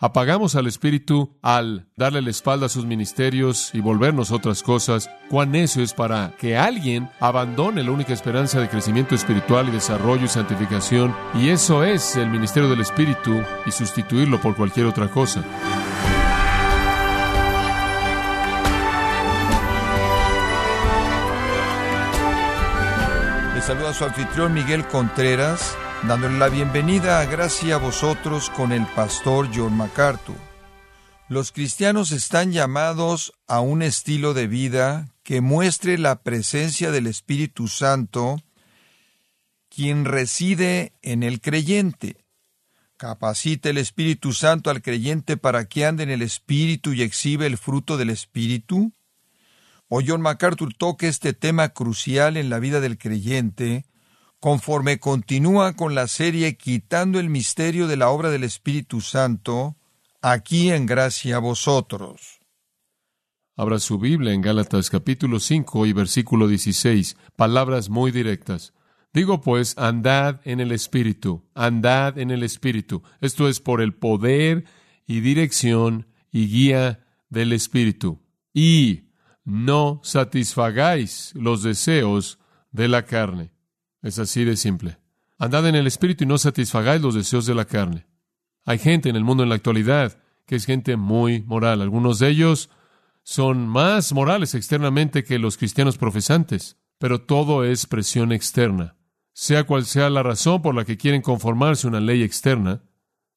apagamos al Espíritu al darle la espalda a sus ministerios y volvernos otras cosas, cuán eso es para que alguien abandone la única esperanza de crecimiento espiritual y desarrollo y santificación, y eso es el ministerio del Espíritu, y sustituirlo por cualquier otra cosa. Le saluda a su anfitrión Miguel Contreras dándole la bienvenida a Gracia a vosotros con el pastor John MacArthur. Los cristianos están llamados a un estilo de vida que muestre la presencia del Espíritu Santo, quien reside en el creyente. Capacita el Espíritu Santo al creyente para que ande en el Espíritu y exhiba el fruto del Espíritu. O John MacArthur toca este tema crucial en la vida del creyente, conforme continúa con la serie Quitando el misterio de la obra del Espíritu Santo, aquí en gracia a vosotros. Abra su Biblia en Gálatas capítulo 5 y versículo 16, palabras muy directas. Digo pues, andad en el Espíritu, andad en el Espíritu. Esto es por el poder y dirección y guía del Espíritu. Y no satisfagáis los deseos de la carne. Es así de simple. Andad en el Espíritu y no satisfagáis los deseos de la carne. Hay gente en el mundo en la actualidad que es gente muy moral. Algunos de ellos son más morales externamente que los cristianos profesantes, pero todo es presión externa. Sea cual sea la razón por la que quieren conformarse a una ley externa,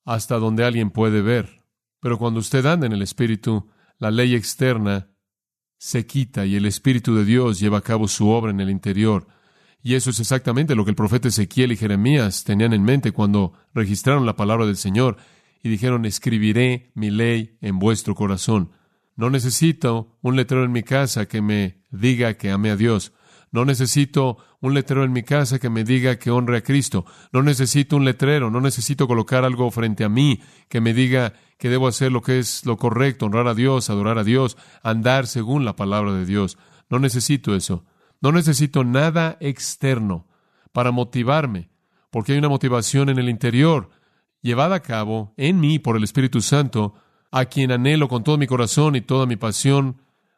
hasta donde alguien puede ver. Pero cuando usted anda en el Espíritu, la ley externa se quita y el Espíritu de Dios lleva a cabo su obra en el interior y eso es exactamente lo que el profeta Ezequiel y Jeremías tenían en mente cuando registraron la palabra del Señor y dijeron, escribiré mi ley en vuestro corazón. No necesito un letrero en mi casa que me diga que ame a Dios. No necesito un letrero en mi casa que me diga que honre a Cristo. No necesito un letrero, no necesito colocar algo frente a mí que me diga que debo hacer lo que es lo correcto, honrar a Dios, adorar a Dios, andar según la palabra de Dios. No necesito eso. No necesito nada externo para motivarme, porque hay una motivación en el interior, llevada a cabo en mí por el Espíritu Santo, a quien anhelo con todo mi corazón y toda mi pasión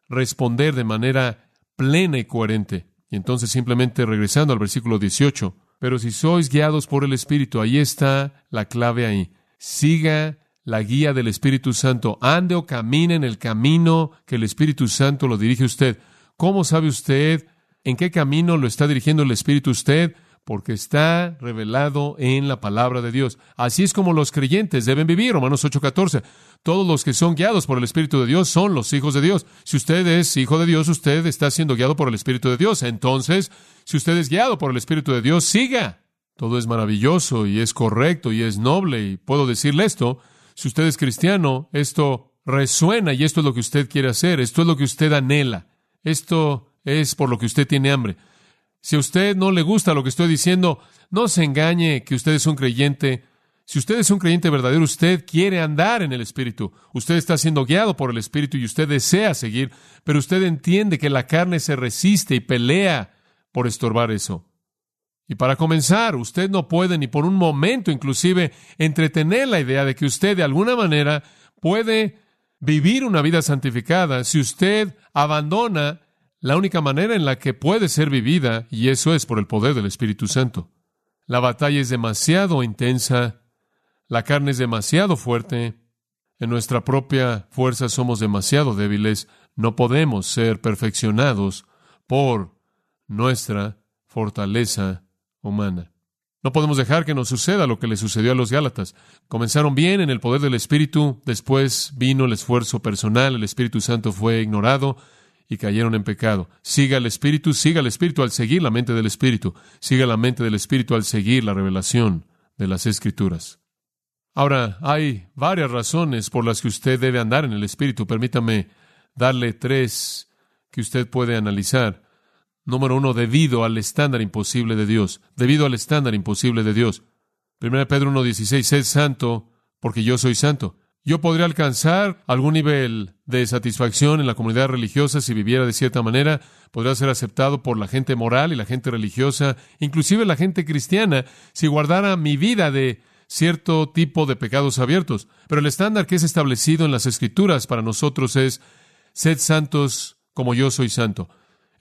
responder de manera plena y coherente. Y entonces simplemente regresando al versículo 18, pero si sois guiados por el Espíritu, ahí está la clave ahí. Siga la guía del Espíritu Santo, ande o camine en el camino que el Espíritu Santo lo dirige a usted. ¿Cómo sabe usted en qué camino lo está dirigiendo el Espíritu usted, porque está revelado en la palabra de Dios. Así es como los creyentes deben vivir, Romanos 8:14. Todos los que son guiados por el Espíritu de Dios son los hijos de Dios. Si usted es hijo de Dios, usted está siendo guiado por el Espíritu de Dios. Entonces, si usted es guiado por el Espíritu de Dios, siga. Todo es maravilloso y es correcto y es noble. Y puedo decirle esto, si usted es cristiano, esto resuena y esto es lo que usted quiere hacer, esto es lo que usted anhela. Esto es por lo que usted tiene hambre. Si a usted no le gusta lo que estoy diciendo, no se engañe que usted es un creyente. Si usted es un creyente verdadero, usted quiere andar en el Espíritu. Usted está siendo guiado por el Espíritu y usted desea seguir, pero usted entiende que la carne se resiste y pelea por estorbar eso. Y para comenzar, usted no puede ni por un momento inclusive entretener la idea de que usted de alguna manera puede vivir una vida santificada si usted abandona la única manera en la que puede ser vivida, y eso es por el poder del Espíritu Santo. La batalla es demasiado intensa, la carne es demasiado fuerte, en nuestra propia fuerza somos demasiado débiles, no podemos ser perfeccionados por nuestra fortaleza humana. No podemos dejar que nos suceda lo que le sucedió a los Gálatas. Comenzaron bien en el poder del Espíritu, después vino el esfuerzo personal, el Espíritu Santo fue ignorado, y cayeron en pecado. Siga el Espíritu, siga el Espíritu al seguir la mente del Espíritu, siga la mente del Espíritu al seguir la revelación de las Escrituras. Ahora, hay varias razones por las que usted debe andar en el Espíritu. Permítame darle tres que usted puede analizar. Número uno, debido al estándar imposible de Dios. Debido al estándar imposible de Dios. 1 Pedro 1.16, sed santo porque yo soy santo. Yo podría alcanzar algún nivel de satisfacción en la comunidad religiosa si viviera de cierta manera, podría ser aceptado por la gente moral y la gente religiosa, inclusive la gente cristiana, si guardara mi vida de cierto tipo de pecados abiertos. Pero el estándar que es establecido en las Escrituras para nosotros es, sed santos como yo soy santo.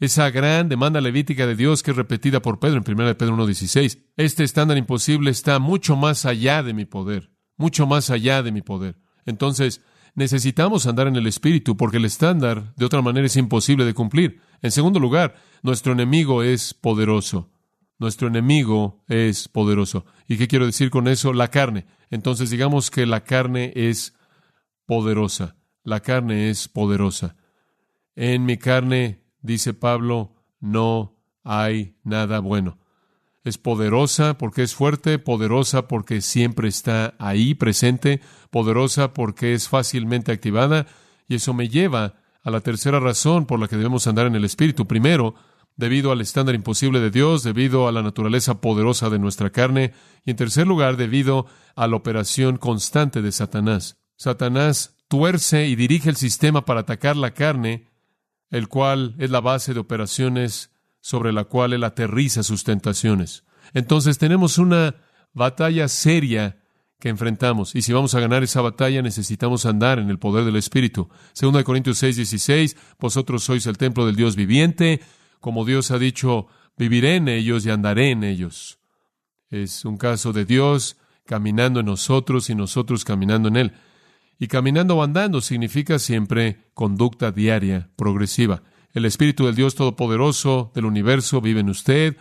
Esa gran demanda levítica de Dios que es repetida por Pedro en 1 Pedro 1.16. Este estándar imposible está mucho más allá de mi poder, mucho más allá de mi poder. Entonces, necesitamos andar en el Espíritu porque el estándar de otra manera es imposible de cumplir. En segundo lugar, nuestro enemigo es poderoso. Nuestro enemigo es poderoso. ¿Y qué quiero decir con eso? La carne. Entonces digamos que la carne es poderosa. La carne es poderosa. En mi carne, dice Pablo, no hay nada bueno. Es poderosa porque es fuerte, poderosa porque siempre está ahí presente, poderosa porque es fácilmente activada, y eso me lleva a la tercera razón por la que debemos andar en el Espíritu. Primero, debido al estándar imposible de Dios, debido a la naturaleza poderosa de nuestra carne, y en tercer lugar, debido a la operación constante de Satanás. Satanás tuerce y dirige el sistema para atacar la carne, el cual es la base de operaciones sobre la cual él aterriza sus tentaciones. Entonces tenemos una batalla seria que enfrentamos. Y si vamos a ganar esa batalla, necesitamos andar en el poder del Espíritu. Segunda de Corintios 6, 16, vosotros sois el templo del Dios viviente, como Dios ha dicho, viviré en ellos y andaré en ellos. Es un caso de Dios caminando en nosotros y nosotros caminando en Él. Y caminando o andando significa siempre conducta diaria, progresiva. El Espíritu del Dios Todopoderoso del universo vive en usted.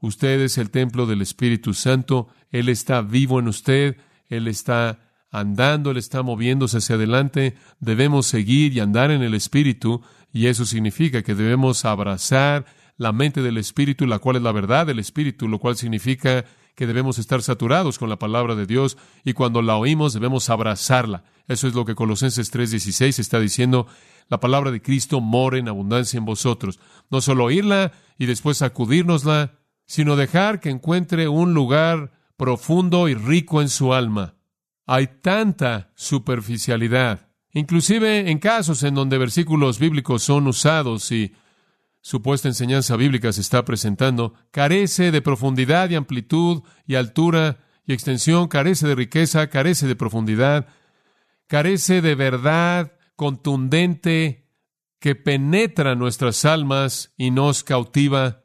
Usted es el templo del Espíritu Santo. Él está vivo en usted. Él está andando, Él está moviéndose hacia adelante. Debemos seguir y andar en el Espíritu y eso significa que debemos abrazar la mente del Espíritu, la cual es la verdad del Espíritu, lo cual significa que debemos estar saturados con la palabra de Dios y cuando la oímos debemos abrazarla. Eso es lo que Colosenses 3:16 está diciendo. La palabra de Cristo mora en abundancia en vosotros. No solo oírla y después sacudírnosla, sino dejar que encuentre un lugar profundo y rico en su alma. Hay tanta superficialidad Inclusive en casos en donde versículos bíblicos son usados y supuesta enseñanza bíblica se está presentando, carece de profundidad y amplitud y altura y extensión, carece de riqueza, carece de profundidad, carece de verdad contundente que penetra nuestras almas y nos cautiva.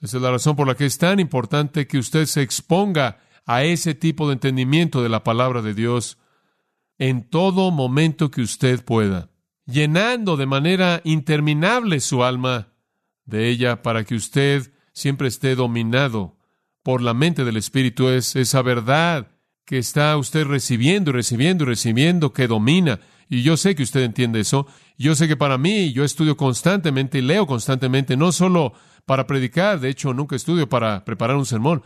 Esa es la razón por la que es tan importante que usted se exponga a ese tipo de entendimiento de la palabra de Dios en todo momento que usted pueda, llenando de manera interminable su alma de ella para que usted siempre esté dominado por la mente del Espíritu. Es esa verdad que está usted recibiendo y recibiendo y recibiendo que domina. Y yo sé que usted entiende eso. Yo sé que para mí, yo estudio constantemente y leo constantemente, no solo para predicar, de hecho nunca estudio para preparar un sermón,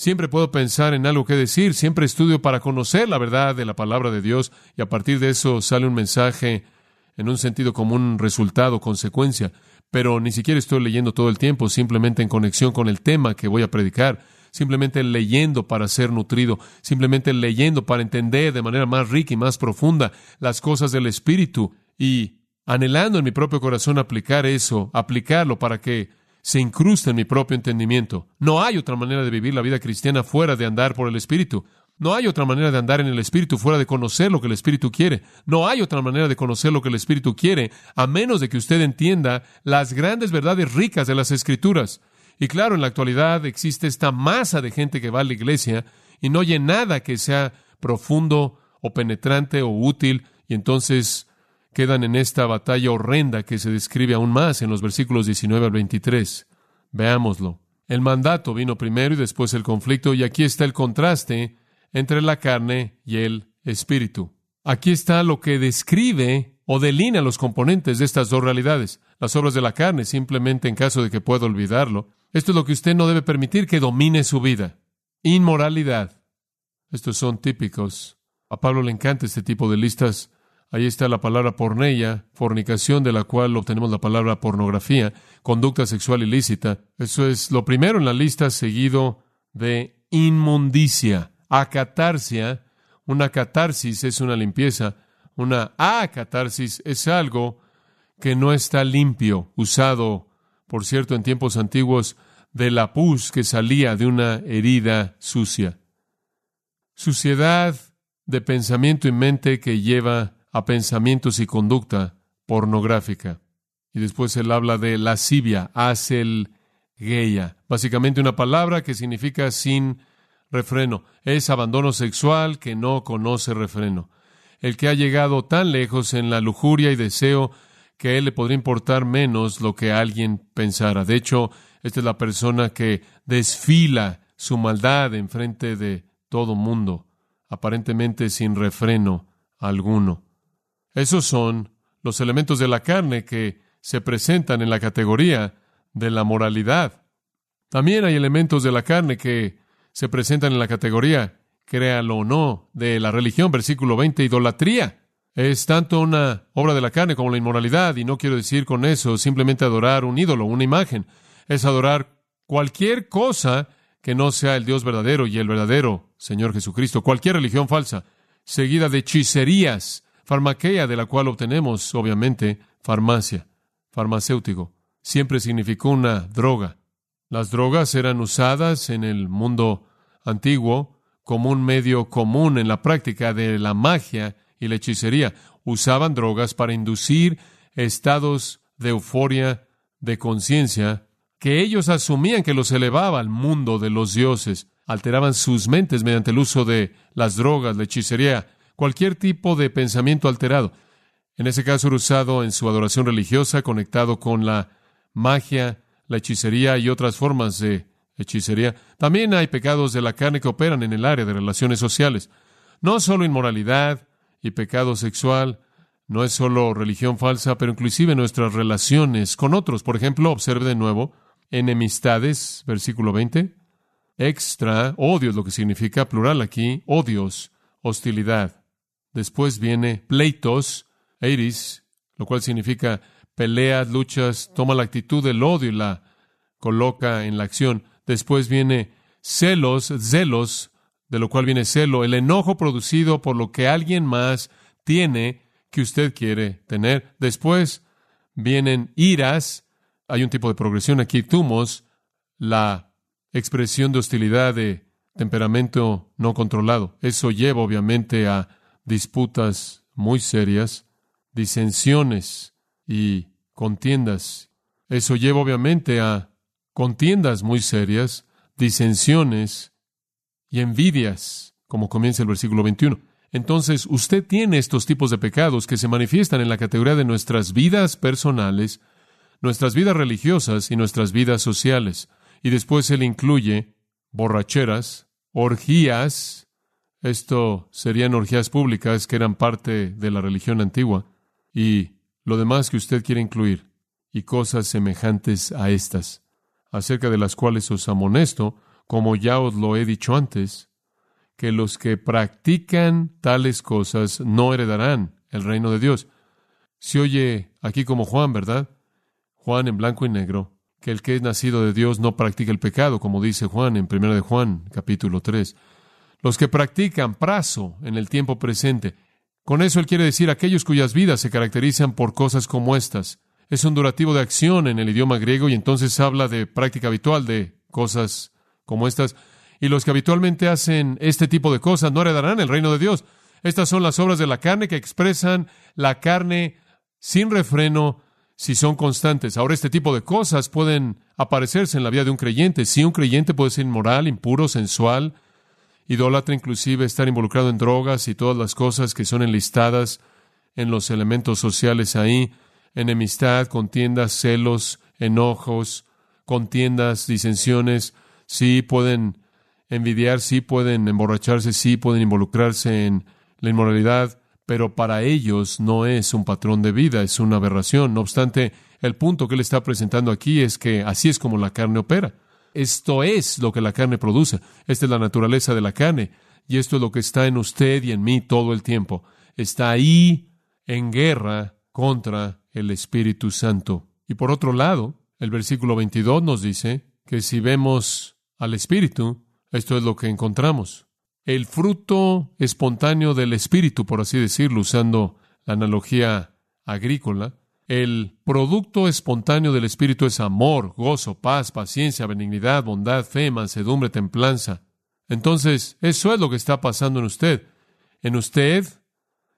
Siempre puedo pensar en algo que decir, siempre estudio para conocer la verdad de la palabra de Dios y a partir de eso sale un mensaje en un sentido como un resultado, consecuencia, pero ni siquiera estoy leyendo todo el tiempo, simplemente en conexión con el tema que voy a predicar, simplemente leyendo para ser nutrido, simplemente leyendo para entender de manera más rica y más profunda las cosas del Espíritu y anhelando en mi propio corazón aplicar eso, aplicarlo para que se incrusta en mi propio entendimiento. No hay otra manera de vivir la vida cristiana fuera de andar por el Espíritu. No hay otra manera de andar en el Espíritu fuera de conocer lo que el Espíritu quiere. No hay otra manera de conocer lo que el Espíritu quiere, a menos de que usted entienda las grandes verdades ricas de las Escrituras. Y claro, en la actualidad existe esta masa de gente que va a la iglesia y no oye nada que sea profundo o penetrante o útil, y entonces quedan en esta batalla horrenda que se describe aún más en los versículos 19 al 23. Veámoslo. El mandato vino primero y después el conflicto, y aquí está el contraste entre la carne y el espíritu. Aquí está lo que describe o delinea los componentes de estas dos realidades. Las obras de la carne, simplemente en caso de que pueda olvidarlo. Esto es lo que usted no debe permitir que domine su vida. Inmoralidad. Estos son típicos. A Pablo le encanta este tipo de listas Ahí está la palabra porneia, fornicación, de la cual obtenemos la palabra pornografía, conducta sexual ilícita. Eso es lo primero en la lista, seguido de inmundicia, acatarsia. Una catarsis es una limpieza, una acatarsis es algo que no está limpio, usado, por cierto, en tiempos antiguos, de la pus que salía de una herida sucia. suciedad de pensamiento y mente que lleva a pensamientos y conducta pornográfica. Y después él habla de lascivia, el geia, básicamente una palabra que significa sin refreno. Es abandono sexual que no conoce refreno. El que ha llegado tan lejos en la lujuria y deseo que a él le podría importar menos lo que alguien pensara. De hecho, esta es la persona que desfila su maldad en frente de todo mundo, aparentemente sin refreno alguno. Esos son los elementos de la carne que se presentan en la categoría de la moralidad. También hay elementos de la carne que se presentan en la categoría, créalo o no, de la religión, versículo 20, idolatría. Es tanto una obra de la carne como la inmoralidad, y no quiero decir con eso simplemente adorar un ídolo, una imagen. Es adorar cualquier cosa que no sea el Dios verdadero y el verdadero Señor Jesucristo, cualquier religión falsa, seguida de hechicerías, farmaquea, de la cual obtenemos, obviamente, farmacia, farmacéutico. Siempre significó una droga. Las drogas eran usadas en el mundo antiguo como un medio común en la práctica de la magia y la hechicería. Usaban drogas para inducir estados de euforia, de conciencia, que ellos asumían que los elevaba al mundo de los dioses. Alteraban sus mentes mediante el uso de las drogas, la hechicería, cualquier tipo de pensamiento alterado. En ese caso era usado en su adoración religiosa, conectado con la magia, la hechicería y otras formas de hechicería. También hay pecados de la carne que operan en el área de relaciones sociales. No solo inmoralidad, y pecado sexual no es solo religión falsa, pero inclusive nuestras relaciones con otros. Por ejemplo, observe de nuevo, enemistades, versículo 20, extra, odios, lo que significa plural aquí, odios, hostilidad. Después viene pleitos, eiris, lo cual significa peleas, luchas, toma la actitud del odio y la coloca en la acción. Después viene celos, celos, de lo cual viene celo, el enojo producido por lo que alguien más tiene que usted quiere tener. Después vienen iras, hay un tipo de progresión aquí, tumos, la expresión de hostilidad de temperamento no controlado. Eso lleva obviamente a disputas muy serias, disensiones y contiendas. Eso lleva obviamente a contiendas muy serias, disensiones y envidias, como comienza el versículo 21. Entonces, usted tiene estos tipos de pecados que se manifiestan en la categoría de nuestras vidas personales, nuestras vidas religiosas y nuestras vidas sociales. Y después él incluye borracheras, orgías, esto serían orgías públicas que eran parte de la religión antigua, y lo demás que usted quiere incluir, y cosas semejantes a estas, acerca de las cuales os amonesto, como ya os lo he dicho antes, que los que practican tales cosas no heredarán el reino de Dios. Se oye aquí como Juan, ¿verdad? Juan en blanco y negro, que el que es nacido de Dios no practica el pecado, como dice Juan en 1 de Juan, capítulo 3. Los que practican prazo en el tiempo presente. Con eso él quiere decir aquellos cuyas vidas se caracterizan por cosas como estas. Es un durativo de acción en el idioma griego y entonces habla de práctica habitual de cosas como estas, y los que habitualmente hacen este tipo de cosas no heredarán el reino de Dios. Estas son las obras de la carne que expresan la carne sin refreno si son constantes. Ahora, este tipo de cosas pueden aparecerse en la vida de un creyente. Si un creyente puede ser inmoral, impuro, sensual, idólatra, inclusive estar involucrado en drogas y todas las cosas que son enlistadas en los elementos sociales ahí, enemistad, contiendas, celos, enojos, contiendas, disensiones, sí pueden envidiar, sí pueden emborracharse, sí pueden involucrarse en la inmoralidad, pero para ellos no es un patrón de vida, es una aberración. No obstante, el punto que él está presentando aquí es que así es como la carne opera. Esto es lo que la carne produce. Esta es la naturaleza de la carne. Y esto es lo que está en usted y en mí todo el tiempo. Está ahí en guerra contra el Espíritu Santo. Y por otro lado, el versículo 22 nos dice que si vemos al Espíritu, esto es lo que encontramos. El fruto espontáneo del Espíritu, por así decirlo, usando la analogía agrícola, el producto espontáneo del Espíritu es amor, gozo, paz, paciencia, benignidad, bondad, fe, mansedumbre, templanza. Entonces, eso es lo que está pasando en usted. En usted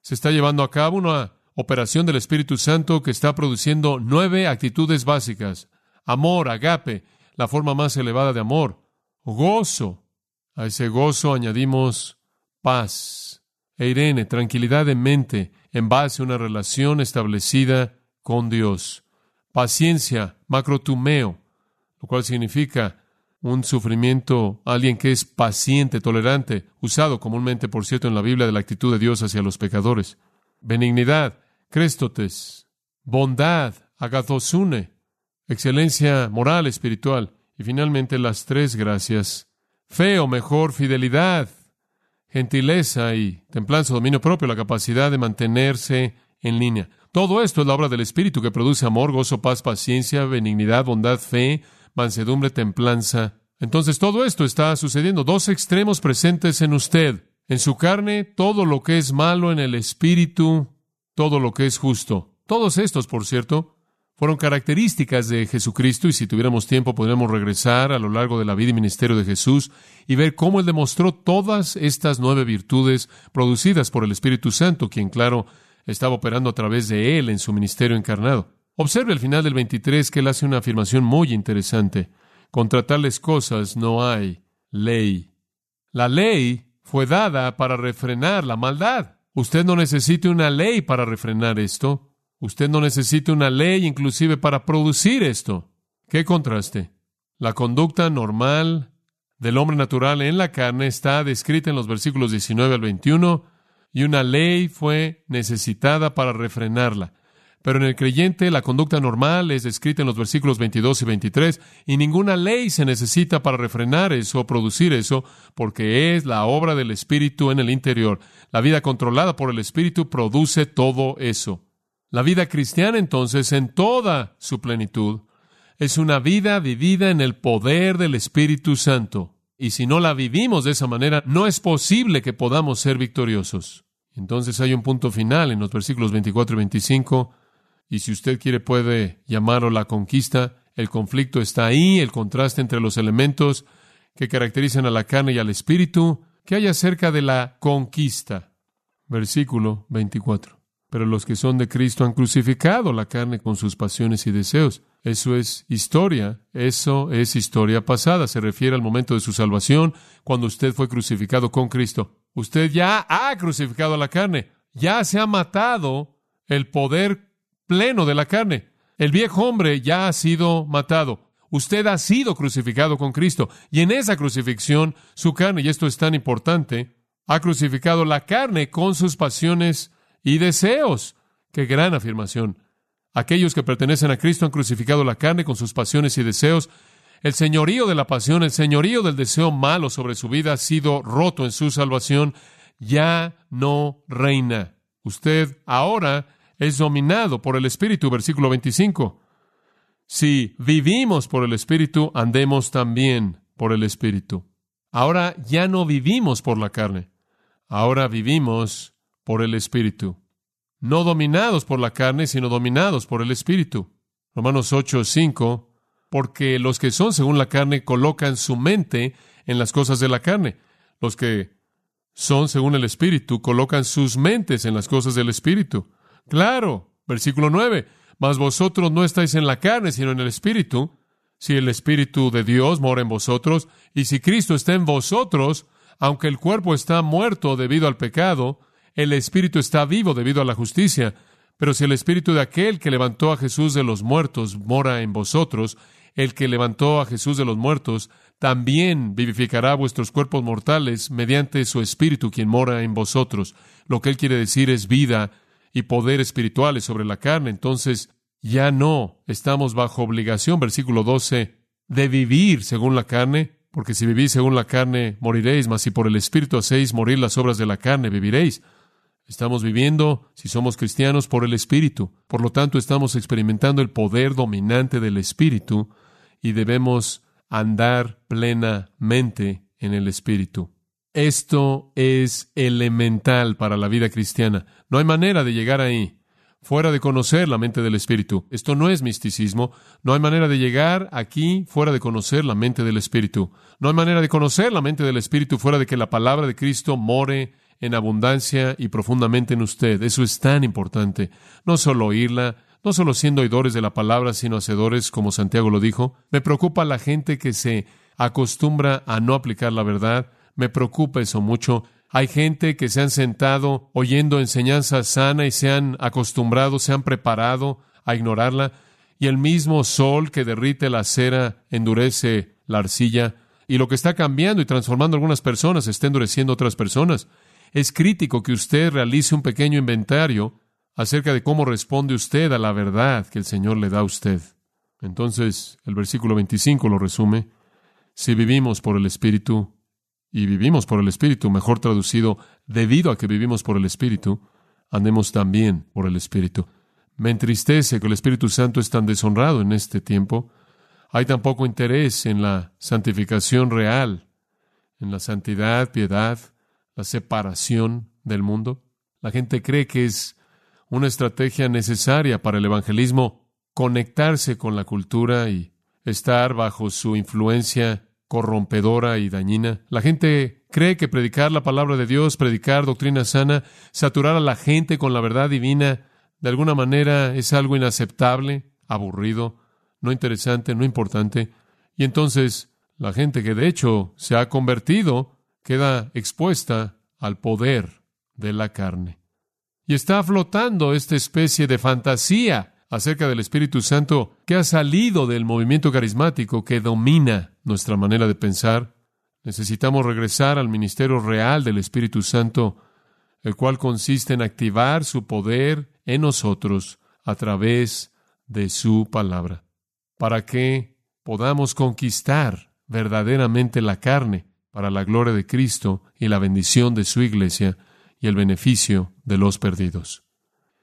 se está llevando a cabo una operación del Espíritu Santo que está produciendo nueve actitudes básicas. Amor, agape, la forma más elevada de amor. Gozo. A ese gozo añadimos paz. E Irene, tranquilidad de mente en base a una relación establecida con Dios. Paciencia, macrotumeo, lo cual significa un sufrimiento, alguien que es paciente, tolerante, usado comúnmente, por cierto, en la Biblia de la actitud de Dios hacia los pecadores. Benignidad, créstotes, bondad, agathosune, excelencia moral, espiritual. Y finalmente las tres gracias. Fe o mejor, fidelidad, gentileza y templanza, dominio propio, la capacidad de mantenerse en línea. Todo esto es la obra del Espíritu que produce amor, gozo, paz, paciencia, benignidad, bondad, fe, mansedumbre, templanza. Entonces todo esto está sucediendo, dos extremos presentes en usted. En su carne, todo lo que es malo, en el Espíritu, todo lo que es justo. Todos estos, por cierto, fueron características de Jesucristo y si tuviéramos tiempo podríamos regresar a lo largo de la vida y ministerio de Jesús y ver cómo Él demostró todas estas nueve virtudes producidas por el Espíritu Santo, quien, claro, estaba operando a través de Él en su ministerio encarnado. Observe al final del 23 que Él hace una afirmación muy interesante. Contra tales cosas no hay ley. La ley fue dada para refrenar la maldad. Usted no necesita una ley para refrenar esto. Usted no necesita una ley inclusive para producir esto. ¿Qué contraste? La conducta normal del hombre natural en la carne está descrita en los versículos 19 al 21 y una ley fue necesitada para refrenarla. Pero en el creyente la conducta normal es descrita en los versículos 22 y 23 y ninguna ley se necesita para refrenar eso o producir eso porque es la obra del Espíritu en el interior. La vida controlada por el Espíritu produce todo eso. La vida cristiana entonces en toda su plenitud es una vida vivida en el poder del Espíritu Santo. Y si no la vivimos de esa manera, no es posible que podamos ser victoriosos. Entonces hay un punto final en los versículos 24 y 25, y si usted quiere puede llamarlo la conquista. El conflicto está ahí, el contraste entre los elementos que caracterizan a la carne y al espíritu, que hay acerca de la conquista. Versículo 24. Pero los que son de Cristo han crucificado la carne con sus pasiones y deseos. Eso es historia, eso es historia pasada, se refiere al momento de su salvación, cuando usted fue crucificado con Cristo. Usted ya ha crucificado a la carne, ya se ha matado el poder pleno de la carne. El viejo hombre ya ha sido matado. Usted ha sido crucificado con Cristo y en esa crucifixión su carne, y esto es tan importante, ha crucificado la carne con sus pasiones y deseos. Qué gran afirmación. Aquellos que pertenecen a Cristo han crucificado la carne con sus pasiones y deseos. El señorío de la pasión, el señorío del deseo malo sobre su vida ha sido roto en su salvación. Ya no reina. Usted ahora es dominado por el Espíritu, versículo 25. Si vivimos por el Espíritu, andemos también por el Espíritu. Ahora ya no vivimos por la carne, ahora vivimos por el Espíritu. No dominados por la carne, sino dominados por el Espíritu. Romanos 8, 5. Porque los que son según la carne colocan su mente en las cosas de la carne. Los que son según el Espíritu colocan sus mentes en las cosas del Espíritu. Claro, versículo 9. Mas vosotros no estáis en la carne, sino en el Espíritu. Si el Espíritu de Dios mora en vosotros, y si Cristo está en vosotros, aunque el cuerpo está muerto debido al pecado, el Espíritu está vivo debido a la justicia. Pero si el Espíritu de aquel que levantó a Jesús de los muertos mora en vosotros, el que levantó a Jesús de los muertos también vivificará vuestros cuerpos mortales mediante su Espíritu quien mora en vosotros. Lo que él quiere decir es vida y poder espirituales sobre la carne. Entonces, ya no estamos bajo obligación, versículo 12, de vivir según la carne, porque si vivís según la carne, moriréis, mas si por el Espíritu hacéis morir las obras de la carne, viviréis. Estamos viviendo, si somos cristianos, por el Espíritu. Por lo tanto, estamos experimentando el poder dominante del Espíritu y debemos andar plenamente en el Espíritu. Esto es elemental para la vida cristiana. No hay manera de llegar ahí. fuera de conocer la mente del Espíritu. Esto no es misticismo. No hay manera de llegar aquí fuera de conocer la mente del Espíritu. No hay manera de conocer la mente del Espíritu fuera de que la palabra de Cristo more en abundancia y profundamente en usted. Eso es tan importante. No solo oírla, no solo siendo oidores de la palabra, sino hacedores, como Santiago lo dijo. Me preocupa la gente que se acostumbra a no aplicar la verdad. Me preocupa eso mucho. Hay gente que se han sentado oyendo enseñanza sana y se han acostumbrado, se han preparado a ignorarla, y el mismo sol que derrite la cera endurece la arcilla, y lo que está cambiando y transformando algunas personas está endureciendo otras personas. Es crítico que usted realice un pequeño inventario acerca de cómo responde usted a la verdad que el Señor le da a usted. Entonces, el versículo 25 lo resume. Si vivimos por el Espíritu, y vivimos por el Espíritu, mejor traducido, debido a que vivimos por el Espíritu, andemos también por el Espíritu. Me entristece que el Espíritu Santo es tan deshonrado en este tiempo. Hay tan poco interés en la santificación real, en la santidad, piedad, la separación del mundo. La gente cree que es una estrategia necesaria para el evangelismo conectarse con la cultura y estar bajo su influencia corrompedora y dañina. La gente cree que predicar la palabra de Dios, predicar doctrina sana, saturar a la gente con la verdad divina, de alguna manera es algo inaceptable, aburrido, no interesante, no importante. Y entonces la gente que de hecho se ha convertido queda expuesta al poder de la carne. Y está flotando esta especie de fantasía acerca del Espíritu Santo que ha salido del movimiento carismático que domina nuestra manera de pensar. Necesitamos regresar al ministerio real del Espíritu Santo, el cual consiste en activar su poder en nosotros a través de su palabra, para que podamos conquistar verdaderamente la carne para la gloria de Cristo y la bendición de su iglesia y el beneficio de los perdidos.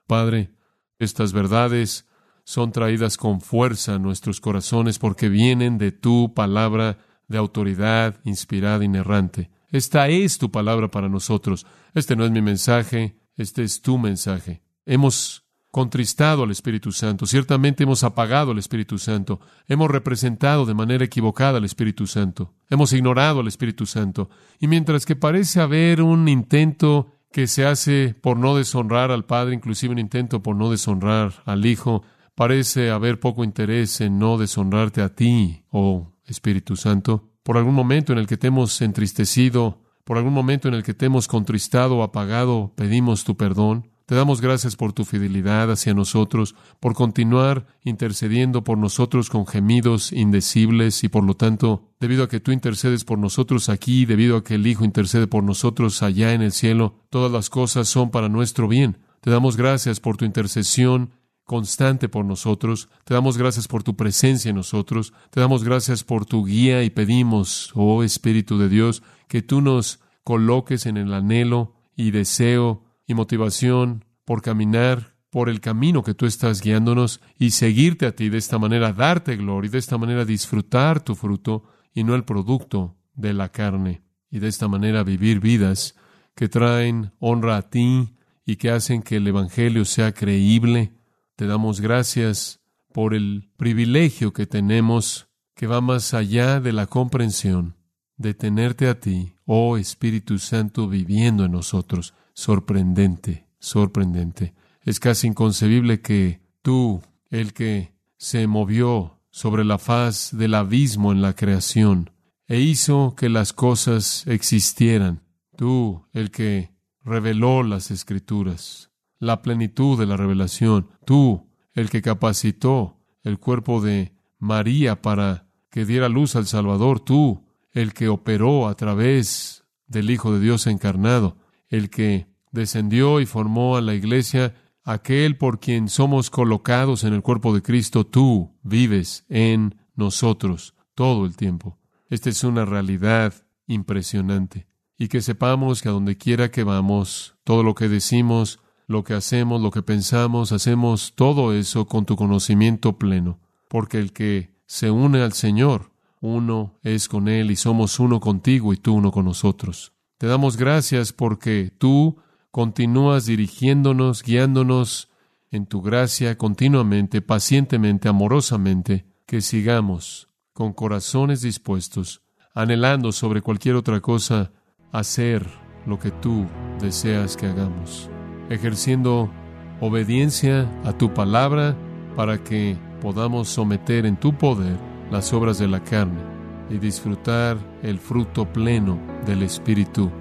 Padre, estas verdades son traídas con fuerza a nuestros corazones porque vienen de tu palabra de autoridad inspirada, inerrante. Esta es tu palabra para nosotros. Este no es mi mensaje, este es tu mensaje. Hemos contristado al Espíritu Santo, ciertamente hemos apagado al Espíritu Santo, hemos representado de manera equivocada al Espíritu Santo, hemos ignorado al Espíritu Santo, y mientras que parece haber un intento que se hace por no deshonrar al Padre, inclusive un intento por no deshonrar al Hijo. Parece haber poco interés en no deshonrarte a ti, oh Espíritu Santo. Por algún momento en el que te hemos entristecido, por algún momento en el que te hemos contristado o apagado, pedimos tu perdón. Te damos gracias por tu fidelidad hacia nosotros, por continuar intercediendo por nosotros con gemidos indecibles y por lo tanto, debido a que tú intercedes por nosotros aquí, debido a que el Hijo intercede por nosotros allá en el cielo, todas las cosas son para nuestro bien. Te damos gracias por tu intercesión constante por nosotros. Te damos gracias por tu presencia en nosotros. Te damos gracias por tu guía y pedimos, oh Espíritu de Dios, que tú nos coloques en el anhelo y deseo y motivación por caminar por el camino que tú estás guiándonos y seguirte a ti de esta manera, darte gloria y de esta manera disfrutar tu fruto y no el producto de la carne. Y de esta manera vivir vidas que traen honra a ti y que hacen que el Evangelio sea creíble. Te damos gracias por el privilegio que tenemos que va más allá de la comprensión de tenerte a ti, oh Espíritu Santo, viviendo en nosotros sorprendente, sorprendente. Es casi inconcebible que tú, el que se movió sobre la faz del abismo en la creación e hizo que las cosas existieran, tú, el que reveló las escrituras, la plenitud de la revelación, tú, el que capacitó el cuerpo de María para que diera luz al Salvador, tú, el que operó a través del Hijo de Dios encarnado, el que descendió y formó a la iglesia, aquel por quien somos colocados en el cuerpo de Cristo, tú vives en nosotros todo el tiempo. Esta es una realidad impresionante. Y que sepamos que a donde quiera que vamos, todo lo que decimos, lo que hacemos, lo que pensamos, hacemos todo eso con tu conocimiento pleno. Porque el que se une al Señor, uno es con Él y somos uno contigo y tú uno con nosotros. Te damos gracias porque tú continúas dirigiéndonos, guiándonos en tu gracia continuamente, pacientemente, amorosamente, que sigamos con corazones dispuestos, anhelando sobre cualquier otra cosa hacer lo que tú deseas que hagamos, ejerciendo obediencia a tu palabra para que podamos someter en tu poder las obras de la carne y disfrutar el fruto pleno del Espíritu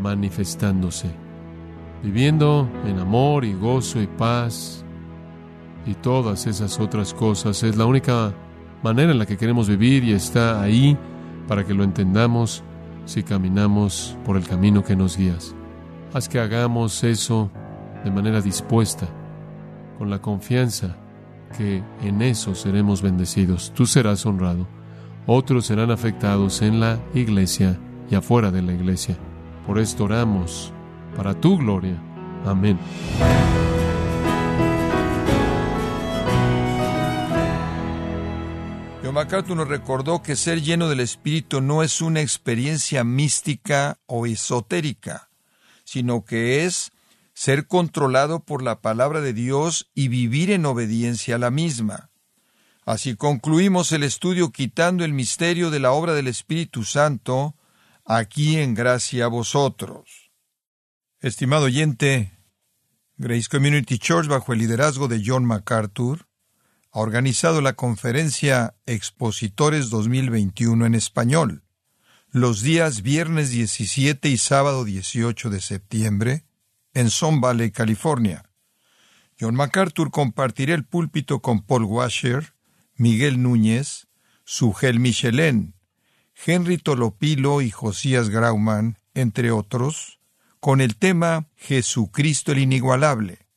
manifestándose, viviendo en amor y gozo y paz y todas esas otras cosas. Es la única manera en la que queremos vivir y está ahí para que lo entendamos si caminamos por el camino que nos guías. Haz que hagamos eso de manera dispuesta, con la confianza que en eso seremos bendecidos. Tú serás honrado, otros serán afectados en la iglesia y afuera de la iglesia. Por esto oramos para tu gloria. Amén. John MacArthur nos recordó que ser lleno del Espíritu no es una experiencia mística o esotérica, sino que es ser controlado por la palabra de Dios y vivir en obediencia a la misma. Así concluimos el estudio quitando el misterio de la obra del Espíritu Santo, aquí en gracia a vosotros. Estimado oyente, Grace Community Church, bajo el liderazgo de John MacArthur, ha organizado la conferencia Expositores 2021 en español, los días viernes 17 y sábado 18 de septiembre, en Son California. John MacArthur compartirá el púlpito con Paul Washer, Miguel Núñez, Sugel Michelén, Henry Tolopilo y Josías Grauman, entre otros, con el tema Jesucristo el Inigualable.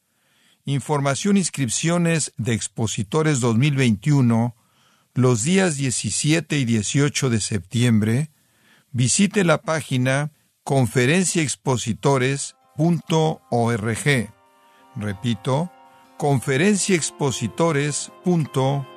Información e inscripciones de Expositores 2021 los días 17 y 18 de septiembre. Visite la página conferenciaexpositores.org. Repito, conferenciaexpositores.org.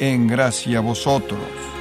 en gracia vosotros.